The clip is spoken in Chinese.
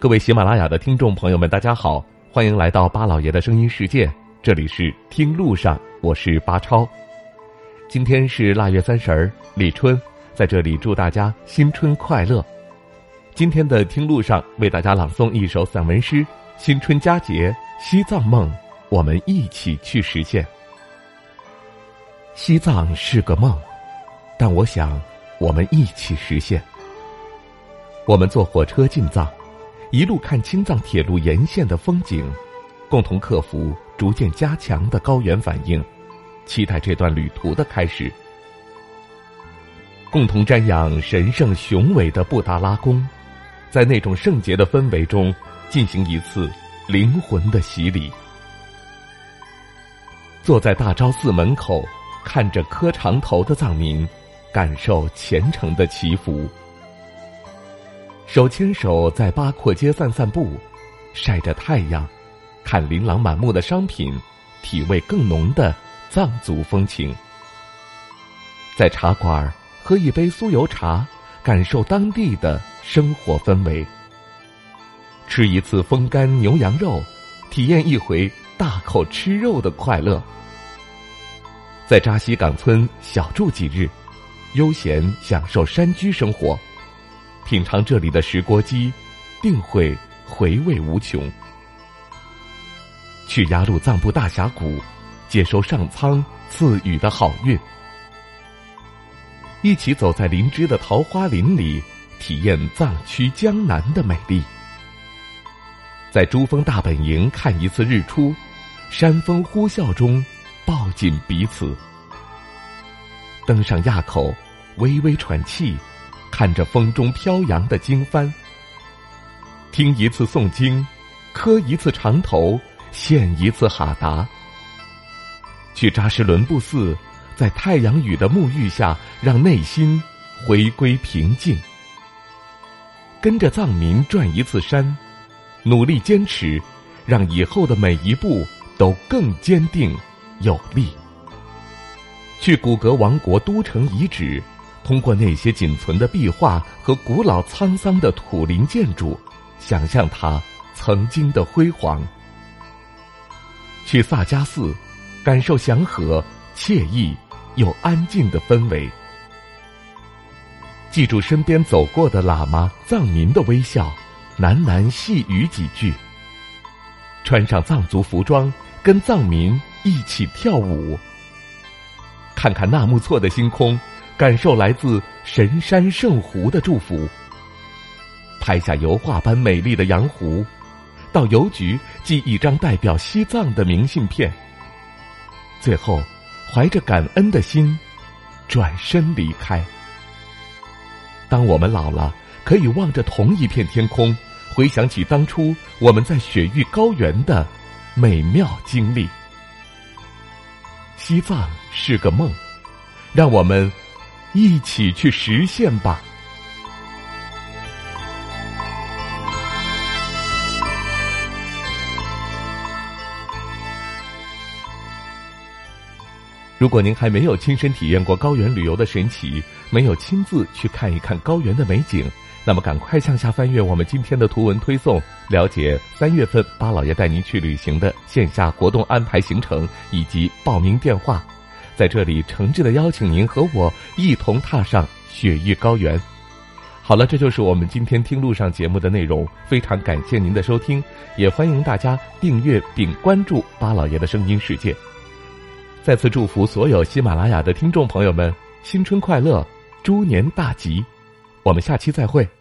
各位喜马拉雅的听众朋友们，大家好，欢迎来到巴老爷的声音世界，这里是听路上，我是巴超。今天是腊月三十儿，立春，在这里祝大家新春快乐。今天的听路上为大家朗诵一首散文诗《新春佳节西藏梦》，我们一起去实现。西藏是个梦，但我想我们一起实现。我们坐火车进藏，一路看青藏铁路沿线的风景，共同克服逐渐加强的高原反应，期待这段旅途的开始。共同瞻仰神圣雄伟的布达拉宫，在那种圣洁的氛围中进行一次灵魂的洗礼。坐在大昭寺门口，看着磕长头的藏民，感受虔诚的祈福。手牵手在八廓街散散步，晒着太阳，看琳琅满目的商品，体味更浓的藏族风情。在茶馆喝一杯酥油茶，感受当地的生活氛围。吃一次风干牛羊肉，体验一回大口吃肉的快乐。在扎西岗村小住几日，悠闲享受山居生活。品尝这里的石锅鸡，定会回味无穷。去雅鲁藏布大峡谷，接收上苍赐予的好运。一起走在林芝的桃花林里，体验藏区江南的美丽。在珠峰大本营看一次日出，山风呼啸中抱紧彼此。登上垭口，微微喘气。看着风中飘扬的经幡，听一次诵经，磕一次长头，献一次哈达。去扎什伦布寺，在太阳雨的沐浴下，让内心回归平静。跟着藏民转一次山，努力坚持，让以后的每一步都更坚定有力。去古格王国都城遗址。通过那些仅存的壁画和古老沧桑的土林建筑，想象它曾经的辉煌。去萨迦寺，感受祥和、惬意又安静的氛围。记住身边走过的喇嘛、藏民的微笑，喃喃细语几句。穿上藏族服装，跟藏民一起跳舞。看看纳木错的星空。感受来自神山圣湖的祝福，拍下油画般美丽的洋湖，到邮局寄一张代表西藏的明信片。最后，怀着感恩的心，转身离开。当我们老了，可以望着同一片天空，回想起当初我们在雪域高原的美妙经历。西藏是个梦，让我们。一起去实现吧！如果您还没有亲身体验过高原旅游的神奇，没有亲自去看一看高原的美景，那么赶快向下翻阅我们今天的图文推送，了解三月份巴老爷带您去旅行的线下活动安排行程以及报名电话。在这里，诚挚的邀请您和我一同踏上雪域高原。好了，这就是我们今天听路上节目的内容。非常感谢您的收听，也欢迎大家订阅并关注巴老爷的声音世界。再次祝福所有喜马拉雅的听众朋友们新春快乐，猪年大吉！我们下期再会。